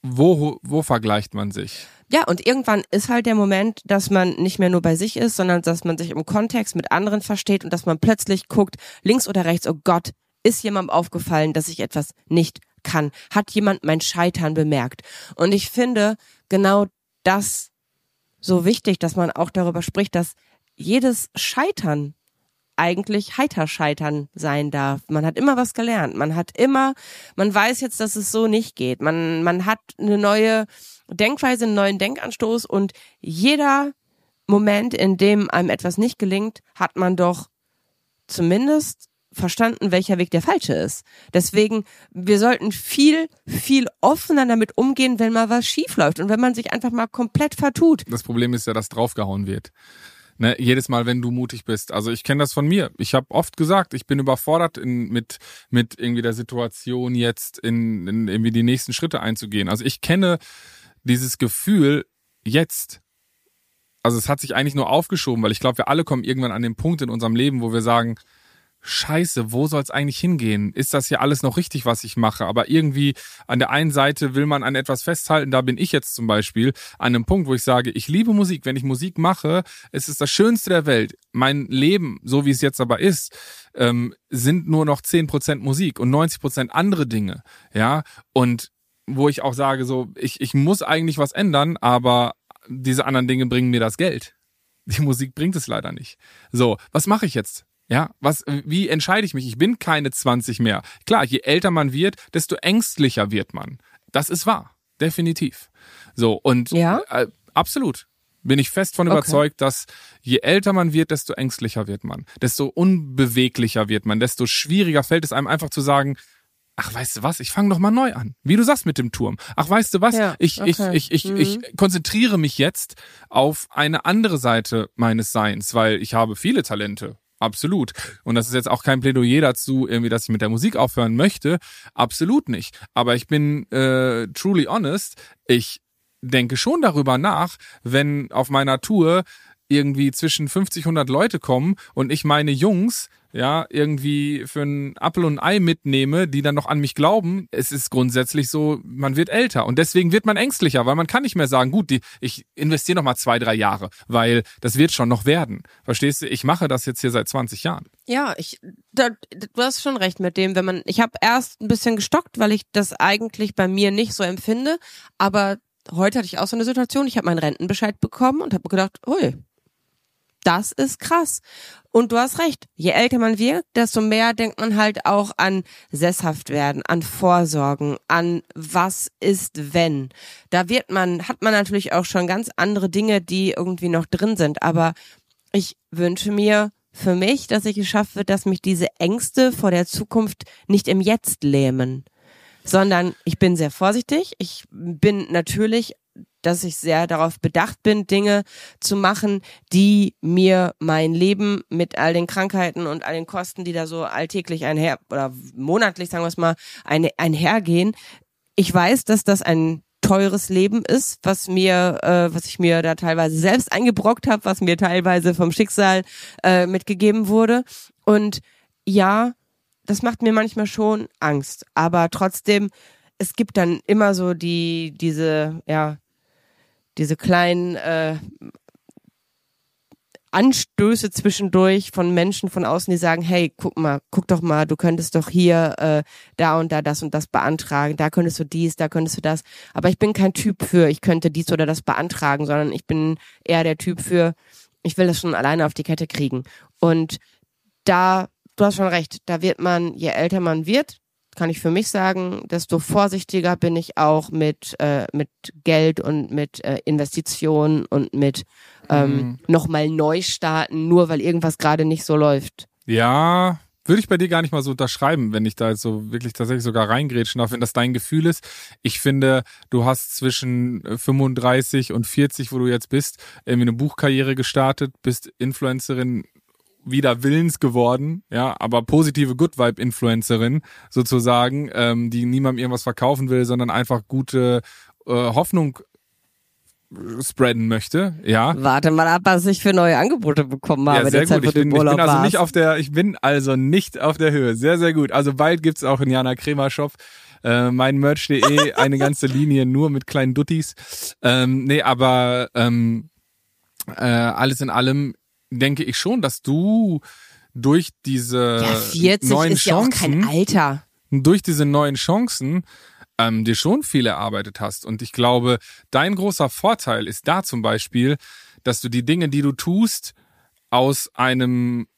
wo, wo vergleicht man sich? Ja, und irgendwann ist halt der Moment, dass man nicht mehr nur bei sich ist, sondern dass man sich im Kontext mit anderen versteht und dass man plötzlich guckt, links oder rechts, oh Gott, ist jemandem aufgefallen, dass ich etwas nicht kann? Hat jemand mein Scheitern bemerkt? Und ich finde genau das so wichtig, dass man auch darüber spricht, dass jedes Scheitern eigentlich heiter scheitern sein darf. Man hat immer was gelernt. Man hat immer, man weiß jetzt, dass es so nicht geht. Man, man hat eine neue Denkweise, einen neuen Denkanstoß und jeder Moment, in dem einem etwas nicht gelingt, hat man doch zumindest verstanden, welcher Weg der falsche ist. Deswegen, wir sollten viel, viel offener damit umgehen, wenn mal was schief läuft und wenn man sich einfach mal komplett vertut. Das Problem ist ja, dass draufgehauen wird. Ne, jedes Mal, wenn du mutig bist. Also ich kenne das von mir. Ich habe oft gesagt, ich bin überfordert in, mit mit irgendwie der Situation jetzt in, in irgendwie die nächsten Schritte einzugehen. Also ich kenne dieses Gefühl jetzt. Also es hat sich eigentlich nur aufgeschoben, weil ich glaube, wir alle kommen irgendwann an den Punkt in unserem Leben, wo wir sagen, Scheiße, wo soll es eigentlich hingehen? Ist das hier alles noch richtig, was ich mache? Aber irgendwie an der einen Seite will man an etwas festhalten. Da bin ich jetzt zum Beispiel an einem Punkt, wo ich sage, ich liebe Musik. Wenn ich Musik mache, es ist das Schönste der Welt. Mein Leben, so wie es jetzt aber ist, ähm, sind nur noch zehn Prozent Musik und 90 Prozent andere Dinge. Ja, und wo ich auch sage, so, ich, ich muss eigentlich was ändern, aber diese anderen Dinge bringen mir das Geld. Die Musik bringt es leider nicht. So, was mache ich jetzt? Ja, was, wie entscheide ich mich? Ich bin keine 20 mehr. Klar, je älter man wird, desto ängstlicher wird man. Das ist wahr. Definitiv. So, und ja? äh, absolut. Bin ich fest von überzeugt, okay. dass je älter man wird, desto ängstlicher wird man, desto unbeweglicher wird man, desto schwieriger fällt es einem einfach zu sagen, ach, weißt du was, ich fange doch mal neu an. Wie du sagst mit dem Turm. Ach, weißt du was, ja, ich, okay. ich, ich, ich, mhm. ich konzentriere mich jetzt auf eine andere Seite meines Seins, weil ich habe viele Talente Absolut. Und das ist jetzt auch kein Plädoyer dazu, irgendwie, dass ich mit der Musik aufhören möchte. Absolut nicht. Aber ich bin äh, truly honest. Ich denke schon darüber nach, wenn auf meiner Tour irgendwie zwischen 50, 100 Leute kommen und ich meine Jungs ja, irgendwie für ein Apfel und ein Ei mitnehme, die dann noch an mich glauben, es ist grundsätzlich so, man wird älter und deswegen wird man ängstlicher, weil man kann nicht mehr sagen, gut, die, ich investiere noch mal zwei, drei Jahre, weil das wird schon noch werden. Verstehst du? Ich mache das jetzt hier seit 20 Jahren. Ja, ich, da, du hast schon recht mit dem, wenn man, ich habe erst ein bisschen gestockt, weil ich das eigentlich bei mir nicht so empfinde, aber heute hatte ich auch so eine Situation, ich habe meinen Rentenbescheid bekommen und habe gedacht, ui, das ist krass. Und du hast recht, je älter man wird, desto mehr denkt man halt auch an sesshaft werden, an Vorsorgen, an was ist wenn. Da wird man, hat man natürlich auch schon ganz andere Dinge, die irgendwie noch drin sind. Aber ich wünsche mir für mich, dass ich es schaffe, dass mich diese Ängste vor der Zukunft nicht im Jetzt lähmen sondern ich bin sehr vorsichtig. Ich bin natürlich dass ich sehr darauf bedacht bin, Dinge zu machen, die mir mein Leben mit all den Krankheiten und all den Kosten, die da so alltäglich einher oder monatlich, sagen wir es mal, ein, einhergehen. Ich weiß, dass das ein teures Leben ist, was mir, äh, was ich mir da teilweise selbst eingebrockt habe, was mir teilweise vom Schicksal äh, mitgegeben wurde. Und ja, das macht mir manchmal schon Angst. Aber trotzdem, es gibt dann immer so die, diese, ja, diese kleinen äh, Anstöße zwischendurch von Menschen von außen, die sagen, hey, guck mal, guck doch mal, du könntest doch hier äh, da und da das und das beantragen, da könntest du dies, da könntest du das. Aber ich bin kein Typ für, ich könnte dies oder das beantragen, sondern ich bin eher der Typ für, ich will das schon alleine auf die Kette kriegen. Und da, du hast schon recht, da wird man, je älter man wird, kann ich für mich sagen, desto vorsichtiger bin ich auch mit, äh, mit Geld und mit äh, Investitionen und mit ähm, mhm. nochmal neu starten, nur weil irgendwas gerade nicht so läuft. Ja, würde ich bei dir gar nicht mal so unterschreiben, wenn ich da jetzt so wirklich tatsächlich sogar reingrätschen darf, wenn das dein Gefühl ist. Ich finde, du hast zwischen 35 und 40, wo du jetzt bist, irgendwie eine Buchkarriere gestartet, bist Influencerin wieder willens geworden, ja, aber positive Good Vibe Influencerin sozusagen, ähm, die niemandem irgendwas verkaufen will, sondern einfach gute äh, Hoffnung spreaden möchte, ja. Warte mal ab, was ich für neue Angebote bekommen habe. Ja, sehr gut. Ich bin, ich bin also nicht auf der, ich bin also nicht auf der Höhe. Sehr, sehr gut. Also bald gibt's auch in Jana Kremer Shop äh, mein Merch.de eine ganze Linie nur mit kleinen Duttis. Ähm, nee, aber ähm, äh, alles in allem denke ich schon, dass du durch diese ja, 40 neuen ist Chancen, ja auch kein Alter. durch diese neuen Chancen ähm, dir schon viel erarbeitet hast. Und ich glaube, dein großer Vorteil ist da zum Beispiel, dass du die Dinge, die du tust, aus einem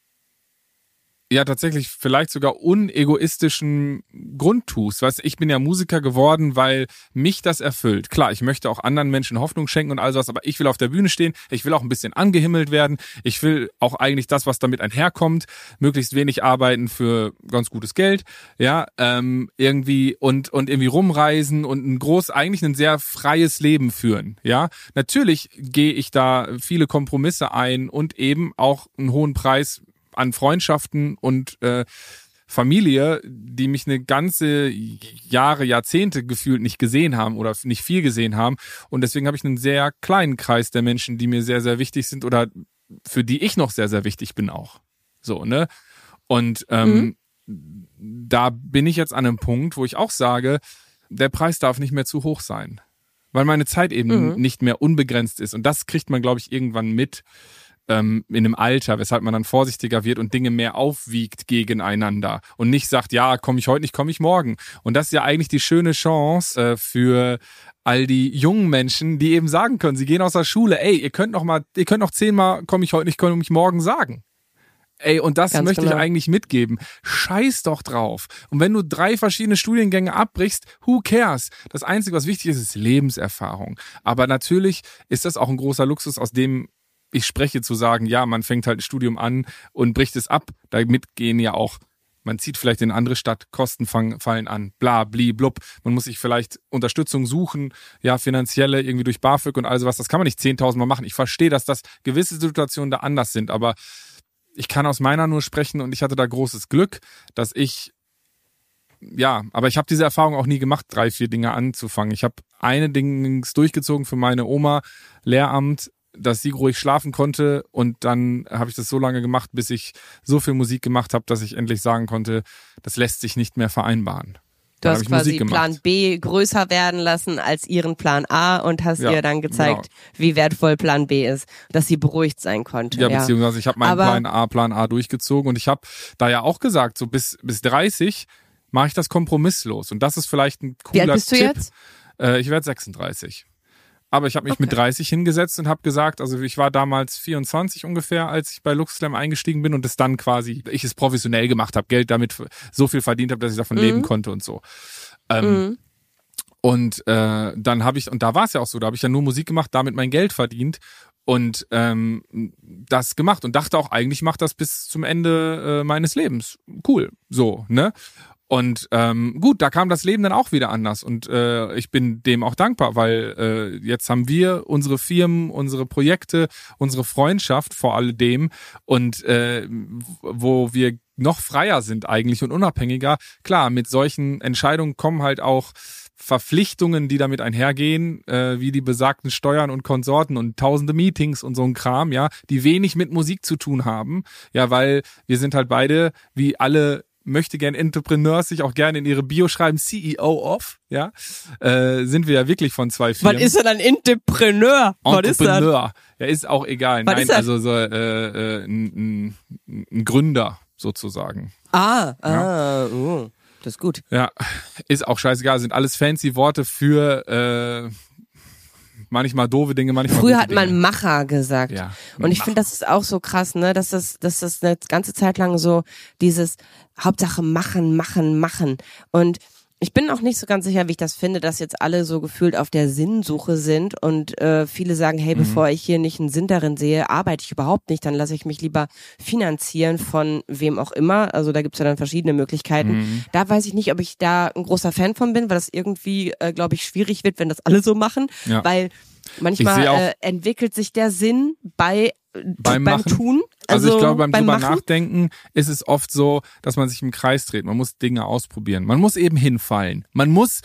ja tatsächlich vielleicht sogar unegoistischen Grund tust. Weißt, ich bin ja Musiker geworden, weil mich das erfüllt. Klar, ich möchte auch anderen Menschen Hoffnung schenken und all sowas, aber ich will auf der Bühne stehen, ich will auch ein bisschen angehimmelt werden, ich will auch eigentlich das, was damit einherkommt, möglichst wenig arbeiten für ganz gutes Geld, ja, ähm, irgendwie und und irgendwie rumreisen und ein groß, eigentlich ein sehr freies Leben führen, ja. Natürlich gehe ich da viele Kompromisse ein und eben auch einen hohen Preis an Freundschaften und äh, Familie, die mich eine ganze Jahre, Jahrzehnte gefühlt nicht gesehen haben oder nicht viel gesehen haben. Und deswegen habe ich einen sehr kleinen Kreis der Menschen, die mir sehr, sehr wichtig sind oder für die ich noch sehr, sehr wichtig bin auch. So, ne? Und ähm, mhm. da bin ich jetzt an einem Punkt, wo ich auch sage, der Preis darf nicht mehr zu hoch sein. Weil meine Zeit eben mhm. nicht mehr unbegrenzt ist. Und das kriegt man, glaube ich, irgendwann mit ähm, in einem Alter, weshalb man dann vorsichtiger wird und Dinge mehr aufwiegt gegeneinander und nicht sagt, ja, komme ich heute nicht, komme ich morgen. Und das ist ja eigentlich die schöne Chance äh, für all die jungen Menschen, die eben sagen können, sie gehen aus der Schule, ey, ihr könnt noch mal, ihr könnt noch zehnmal, komme ich heute nicht, komme ich morgen sagen. Ey, und das Ganz möchte genau. ich eigentlich mitgeben. Scheiß doch drauf. Und wenn du drei verschiedene Studiengänge abbrichst, who cares? Das Einzige, was wichtig ist, ist Lebenserfahrung. Aber natürlich ist das auch ein großer Luxus, aus dem ich spreche, zu sagen, ja, man fängt halt ein Studium an und bricht es ab. Damit gehen ja auch, man zieht vielleicht in eine andere Stadt, Kosten fallen an, bla, bli, blub. Man muss sich vielleicht Unterstützung suchen, ja, finanzielle, irgendwie durch BAföG und all sowas. Das kann man nicht 10.000 Mal machen. Ich verstehe, dass das gewisse Situationen da anders sind, aber ich kann aus meiner nur sprechen und ich hatte da großes Glück, dass ich ja, aber ich habe diese Erfahrung auch nie gemacht, drei, vier Dinge anzufangen. Ich habe eine Dings durchgezogen für meine Oma, Lehramt, dass sie ruhig schlafen konnte und dann habe ich das so lange gemacht, bis ich so viel Musik gemacht habe, dass ich endlich sagen konnte, das lässt sich nicht mehr vereinbaren. Du hast quasi Plan B größer werden lassen als ihren Plan A und hast ja, ihr dann gezeigt, genau. wie wertvoll Plan B ist, dass sie beruhigt sein konnte. Ja, ja. beziehungsweise ich habe meinen Aber Plan A, Plan A durchgezogen und ich habe da ja auch gesagt, so bis bis 30 mache ich das kompromisslos und das ist vielleicht ein cooler Wie alt bist du Tipp. jetzt? Äh, ich werde 36. Aber ich habe mich okay. mit 30 hingesetzt und habe gesagt, also ich war damals 24 ungefähr, als ich bei LuxSlam eingestiegen bin und es dann quasi, ich es professionell gemacht habe, Geld damit so viel verdient habe, dass ich davon mhm. leben konnte und so. Ähm, mhm. Und äh, dann habe ich, und da war es ja auch so, da habe ich ja nur Musik gemacht, damit mein Geld verdient und ähm, das gemacht und dachte auch, eigentlich macht das bis zum Ende äh, meines Lebens. Cool, so, ne? Und ähm, gut, da kam das Leben dann auch wieder anders. Und äh, ich bin dem auch dankbar, weil äh, jetzt haben wir unsere Firmen, unsere Projekte, unsere Freundschaft vor alledem. Und äh, wo wir noch freier sind eigentlich und unabhängiger. Klar, mit solchen Entscheidungen kommen halt auch Verpflichtungen, die damit einhergehen, äh, wie die besagten Steuern und Konsorten und tausende Meetings und so ein Kram, ja, die wenig mit Musik zu tun haben, ja, weil wir sind halt beide, wie alle möchte gern Entrepreneurs sich auch gerne in ihre Bio schreiben, CEO of, ja, äh, sind wir ja wirklich von zwei Firmen. Was ist denn ein Entrepreneur? Was Entrepreneur. Ist das? Ja, ist auch egal. Was Nein, also so äh, äh, ein, ein Gründer sozusagen. Ah, ah, ja. uh. Das ist gut. Ja, ist auch scheißegal, sind alles fancy Worte für äh, manchmal doofe Dinge, manchmal Früher hat man Dinge. Macher gesagt. Ja, und ich finde, das ist auch so krass, ne, dass das, dass das eine ganze Zeit lang so dieses Hauptsache machen, machen, machen. Und ich bin auch nicht so ganz sicher, wie ich das finde, dass jetzt alle so gefühlt auf der Sinnsuche sind und äh, viele sagen, hey, mhm. bevor ich hier nicht einen Sinn darin sehe, arbeite ich überhaupt nicht, dann lasse ich mich lieber finanzieren von wem auch immer. Also da gibt's ja dann verschiedene Möglichkeiten. Mhm. Da weiß ich nicht, ob ich da ein großer Fan von bin, weil das irgendwie, äh, glaube ich, schwierig wird, wenn das alle so machen, ja. weil manchmal äh, entwickelt sich der Sinn bei beim, beim Tun. Also, also, ich glaube, beim, beim drüber Machen? nachdenken ist es oft so, dass man sich im Kreis dreht. Man muss Dinge ausprobieren. Man muss eben hinfallen. Man muss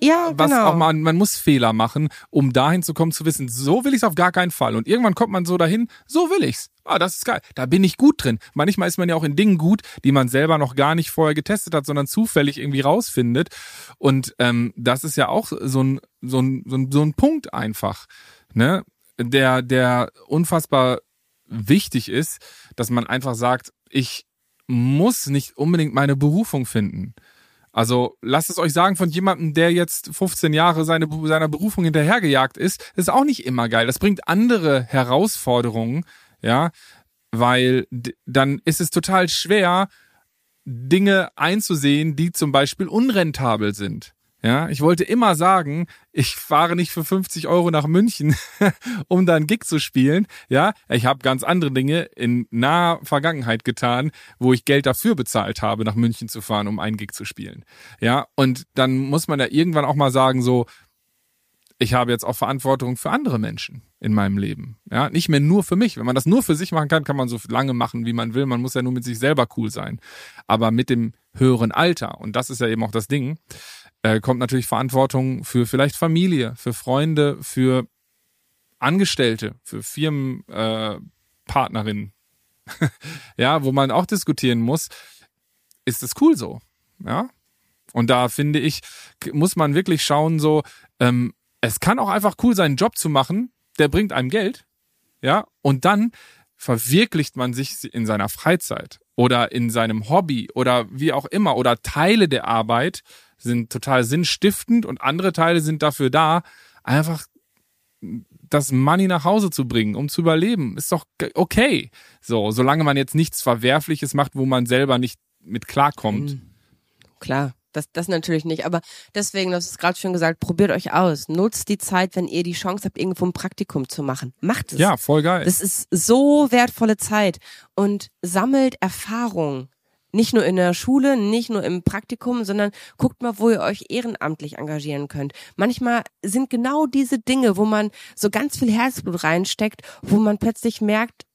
ja, was genau. auch mal, man muss Fehler machen, um dahin zu kommen, zu wissen, so will ich es auf gar keinen Fall. Und irgendwann kommt man so dahin, so will ich's. Ah, das ist geil. Da bin ich gut drin. Manchmal ist man ja auch in Dingen gut, die man selber noch gar nicht vorher getestet hat, sondern zufällig irgendwie rausfindet. Und ähm, das ist ja auch so ein, so ein, so ein, so ein Punkt einfach. Ne? Der, der unfassbar wichtig ist, dass man einfach sagt, ich muss nicht unbedingt meine Berufung finden. Also lasst es euch sagen von jemandem, der jetzt 15 Jahre seine, seiner Berufung hinterhergejagt ist, ist auch nicht immer geil. Das bringt andere Herausforderungen, ja, weil dann ist es total schwer, Dinge einzusehen, die zum Beispiel unrentabel sind. Ja, ich wollte immer sagen, ich fahre nicht für 50 Euro nach München, um da einen Gig zu spielen. Ja, ich habe ganz andere Dinge in naher Vergangenheit getan, wo ich Geld dafür bezahlt habe, nach München zu fahren, um einen Gig zu spielen. Ja, und dann muss man ja irgendwann auch mal sagen, so, ich habe jetzt auch Verantwortung für andere Menschen in meinem Leben. Ja, nicht mehr nur für mich. Wenn man das nur für sich machen kann, kann man so lange machen, wie man will. Man muss ja nur mit sich selber cool sein. Aber mit dem höheren Alter, und das ist ja eben auch das Ding, äh, kommt natürlich Verantwortung für vielleicht Familie, für Freunde, für Angestellte, für Firmenpartnerinnen. Äh, ja, wo man auch diskutieren muss, ist es cool so? Ja. Und da finde ich, muss man wirklich schauen, so, ähm, es kann auch einfach cool sein, einen Job zu machen, der bringt einem Geld. Ja. Und dann verwirklicht man sich in seiner Freizeit oder in seinem Hobby oder wie auch immer oder Teile der Arbeit sind total sinnstiftend und andere Teile sind dafür da, einfach das Money nach Hause zu bringen, um zu überleben. Ist doch okay. So, solange man jetzt nichts Verwerfliches macht, wo man selber nicht mit klarkommt. Mhm. Klar. Das, das natürlich nicht. Aber deswegen, das ist gerade schon gesagt, probiert euch aus. Nutzt die Zeit, wenn ihr die Chance habt, irgendwo ein Praktikum zu machen. Macht es. Ja, voll geil. Das ist so wertvolle Zeit. Und sammelt Erfahrung. Nicht nur in der Schule, nicht nur im Praktikum, sondern guckt mal, wo ihr euch ehrenamtlich engagieren könnt. Manchmal sind genau diese Dinge, wo man so ganz viel Herzblut reinsteckt, wo man plötzlich merkt,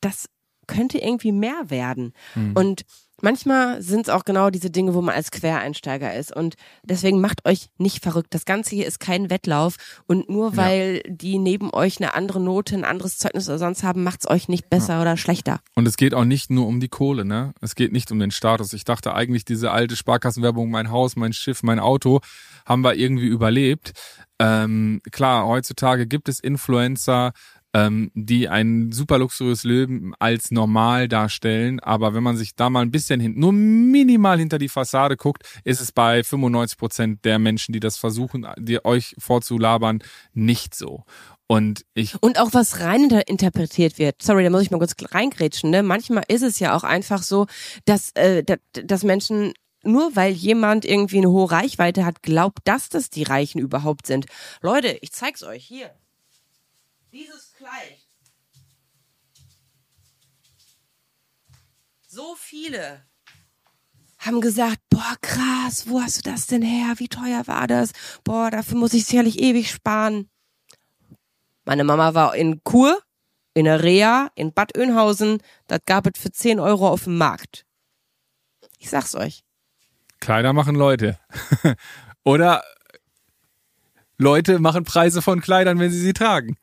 das könnte irgendwie mehr werden. Mhm. Und manchmal sind es auch genau diese Dinge, wo man als Quereinsteiger ist. Und deswegen macht euch nicht verrückt. Das Ganze hier ist kein Wettlauf. Und nur weil ja. die neben euch eine andere Note, ein anderes Zeugnis oder sonst haben, macht es euch nicht besser ja. oder schlechter. Und es geht auch nicht nur um die Kohle, ne? Es geht nicht um den Status. Ich dachte eigentlich, diese alte Sparkassenwerbung, mein Haus, mein Schiff, mein Auto, haben wir irgendwie überlebt. Ähm, klar, heutzutage gibt es Influencer, ähm, die ein super luxuriöses Leben als normal darstellen. Aber wenn man sich da mal ein bisschen hin, nur minimal hinter die Fassade guckt, ist es bei 95 Prozent der Menschen, die das versuchen, die euch vorzulabern, nicht so. Und ich. Und auch was rein interpretiert wird. Sorry, da muss ich mal kurz reingrätschen, ne? Manchmal ist es ja auch einfach so, dass, äh, dass Menschen nur weil jemand irgendwie eine hohe Reichweite hat, glaubt, dass das die Reichen überhaupt sind. Leute, ich zeig's euch hier. Dieses Fleisch. So viele haben gesagt, boah, krass, wo hast du das denn her? Wie teuer war das? Boah, dafür muss ich sicherlich ewig sparen. Meine Mama war in Kur, in der Rea, in Bad Oeynhausen. Das gab es für 10 Euro auf dem Markt. Ich sag's euch. Kleider machen Leute. Oder Leute machen Preise von Kleidern, wenn sie sie tragen.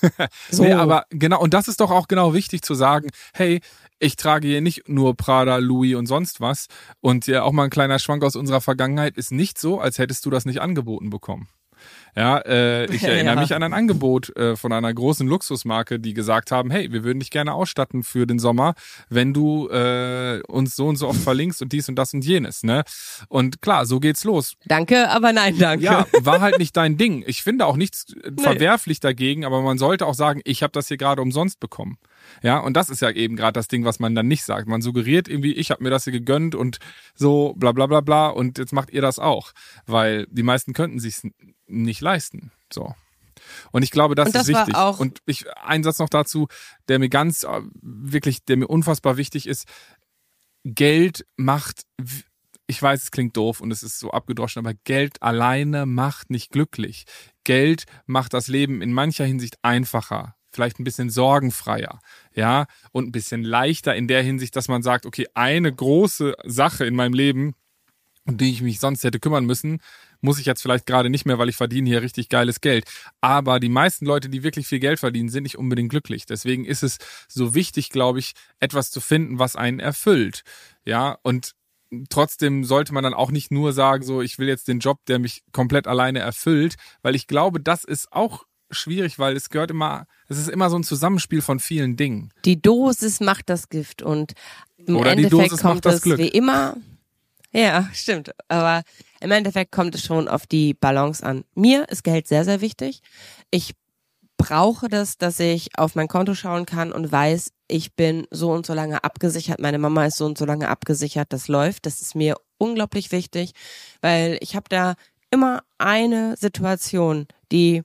so. Nee, aber genau, und das ist doch auch genau wichtig zu sagen, hey, ich trage hier nicht nur Prada, Louis und sonst was. Und ja, auch mal ein kleiner Schwank aus unserer Vergangenheit ist nicht so, als hättest du das nicht angeboten bekommen. Ja, äh, ich erinnere ja. mich an ein Angebot äh, von einer großen Luxusmarke, die gesagt haben, hey, wir würden dich gerne ausstatten für den Sommer, wenn du äh, uns so und so oft verlinkst und dies und das und jenes, ne? Und klar, so geht's los. Danke, aber nein, danke. Ja, war halt nicht dein Ding. Ich finde auch nichts nee. verwerflich dagegen, aber man sollte auch sagen, ich habe das hier gerade umsonst bekommen. Ja, und das ist ja eben gerade das Ding, was man dann nicht sagt. Man suggeriert irgendwie, ich habe mir das hier gegönnt und so bla bla bla bla und jetzt macht ihr das auch. Weil die meisten könnten sich nicht leisten. So. Und ich glaube, das, das ist wichtig. und ich, ein Satz noch dazu, der mir ganz, äh, wirklich, der mir unfassbar wichtig ist. Geld macht, ich weiß, es klingt doof und es ist so abgedroschen, aber Geld alleine macht nicht glücklich. Geld macht das Leben in mancher Hinsicht einfacher vielleicht ein bisschen sorgenfreier, ja, und ein bisschen leichter in der Hinsicht, dass man sagt, okay, eine große Sache in meinem Leben, um die ich mich sonst hätte kümmern müssen, muss ich jetzt vielleicht gerade nicht mehr, weil ich verdiene hier richtig geiles Geld. Aber die meisten Leute, die wirklich viel Geld verdienen, sind nicht unbedingt glücklich. Deswegen ist es so wichtig, glaube ich, etwas zu finden, was einen erfüllt. Ja, und trotzdem sollte man dann auch nicht nur sagen, so, ich will jetzt den Job, der mich komplett alleine erfüllt, weil ich glaube, das ist auch schwierig, weil es gehört immer, es ist immer so ein Zusammenspiel von vielen Dingen. Die Dosis macht das Gift und im Oder Endeffekt kommt es wie immer. Ja, stimmt. Aber im Endeffekt kommt es schon auf die Balance an. Mir ist Geld sehr, sehr wichtig. Ich brauche das, dass ich auf mein Konto schauen kann und weiß, ich bin so und so lange abgesichert, meine Mama ist so und so lange abgesichert, das läuft. Das ist mir unglaublich wichtig, weil ich habe da immer eine Situation, die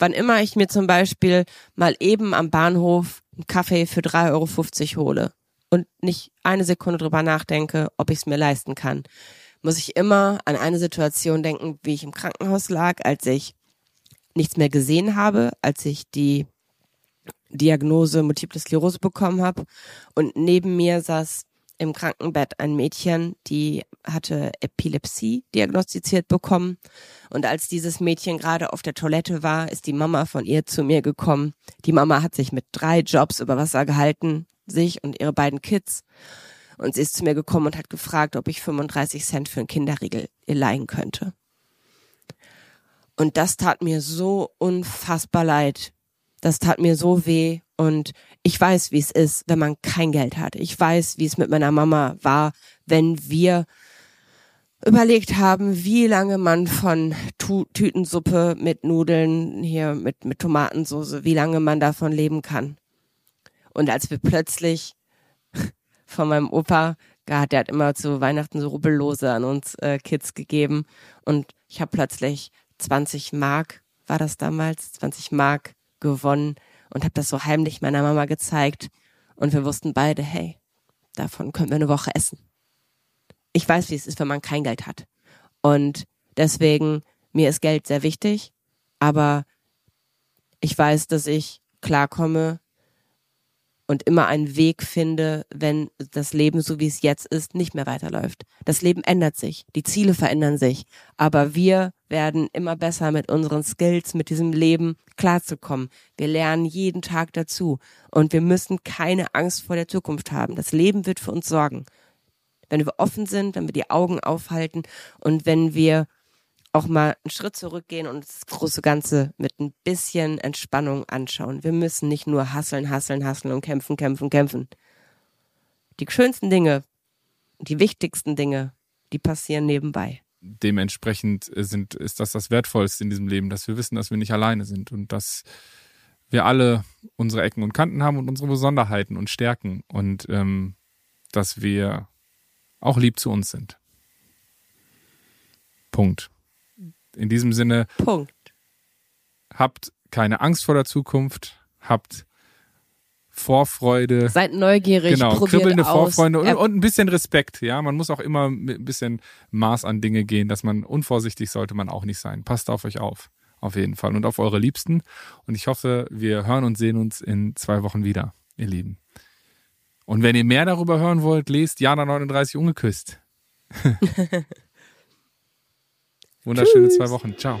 wann immer ich mir zum Beispiel mal eben am Bahnhof einen Kaffee für 3,50 Euro hole und nicht eine Sekunde drüber nachdenke, ob ich es mir leisten kann, muss ich immer an eine Situation denken, wie ich im Krankenhaus lag, als ich nichts mehr gesehen habe, als ich die Diagnose Multiple Sklerose bekommen habe. Und neben mir saß im Krankenbett ein Mädchen, die hatte Epilepsie diagnostiziert bekommen. Und als dieses Mädchen gerade auf der Toilette war, ist die Mama von ihr zu mir gekommen. Die Mama hat sich mit drei Jobs über Wasser gehalten, sich und ihre beiden Kids. Und sie ist zu mir gekommen und hat gefragt, ob ich 35 Cent für einen Kinderriegel ihr leihen könnte. Und das tat mir so unfassbar leid. Das tat mir so weh. Und ich weiß, wie es ist, wenn man kein Geld hat. Ich weiß, wie es mit meiner Mama war, wenn wir überlegt haben, wie lange man von tu Tütensuppe mit Nudeln hier mit, mit Tomatensauce, wie lange man davon leben kann. Und als wir plötzlich von meinem Opa, der hat immer zu Weihnachten so Rubbellose an uns äh, Kids gegeben und ich habe plötzlich 20 Mark, war das damals, 20 Mark gewonnen und habe das so heimlich meiner Mama gezeigt und wir wussten beide, hey, davon können wir eine Woche essen. Ich weiß, wie es ist, wenn man kein Geld hat. Und deswegen, mir ist Geld sehr wichtig, aber ich weiß, dass ich klarkomme und immer einen Weg finde, wenn das Leben so wie es jetzt ist, nicht mehr weiterläuft. Das Leben ändert sich, die Ziele verändern sich, aber wir werden immer besser mit unseren Skills, mit diesem Leben klarzukommen. Wir lernen jeden Tag dazu und wir müssen keine Angst vor der Zukunft haben. Das Leben wird für uns sorgen. Wenn wir offen sind, wenn wir die Augen aufhalten und wenn wir auch mal einen Schritt zurückgehen und das große Ganze mit ein bisschen Entspannung anschauen. Wir müssen nicht nur hasseln, hasseln, hasseln und kämpfen, kämpfen, kämpfen. Die schönsten Dinge, die wichtigsten Dinge, die passieren nebenbei. Dementsprechend sind, ist das das Wertvollste in diesem Leben, dass wir wissen, dass wir nicht alleine sind und dass wir alle unsere Ecken und Kanten haben und unsere Besonderheiten und Stärken und ähm, dass wir auch lieb zu uns sind. Punkt. In diesem Sinne. Punkt. Habt keine Angst vor der Zukunft, habt Vorfreude. Seid neugierig, genau, kribbelnde aus. Vorfreude und, und, ein bisschen Respekt. Ja, man muss auch immer mit ein bisschen Maß an Dinge gehen, dass man unvorsichtig sollte man auch nicht sein. Passt auf euch auf, auf jeden Fall und auf eure Liebsten. Und ich hoffe, wir hören und sehen uns in zwei Wochen wieder, ihr Lieben. Und wenn ihr mehr darüber hören wollt, lest Jana 39 ungeküsst. Wunderschöne Tschüss. zwei Wochen. Ciao.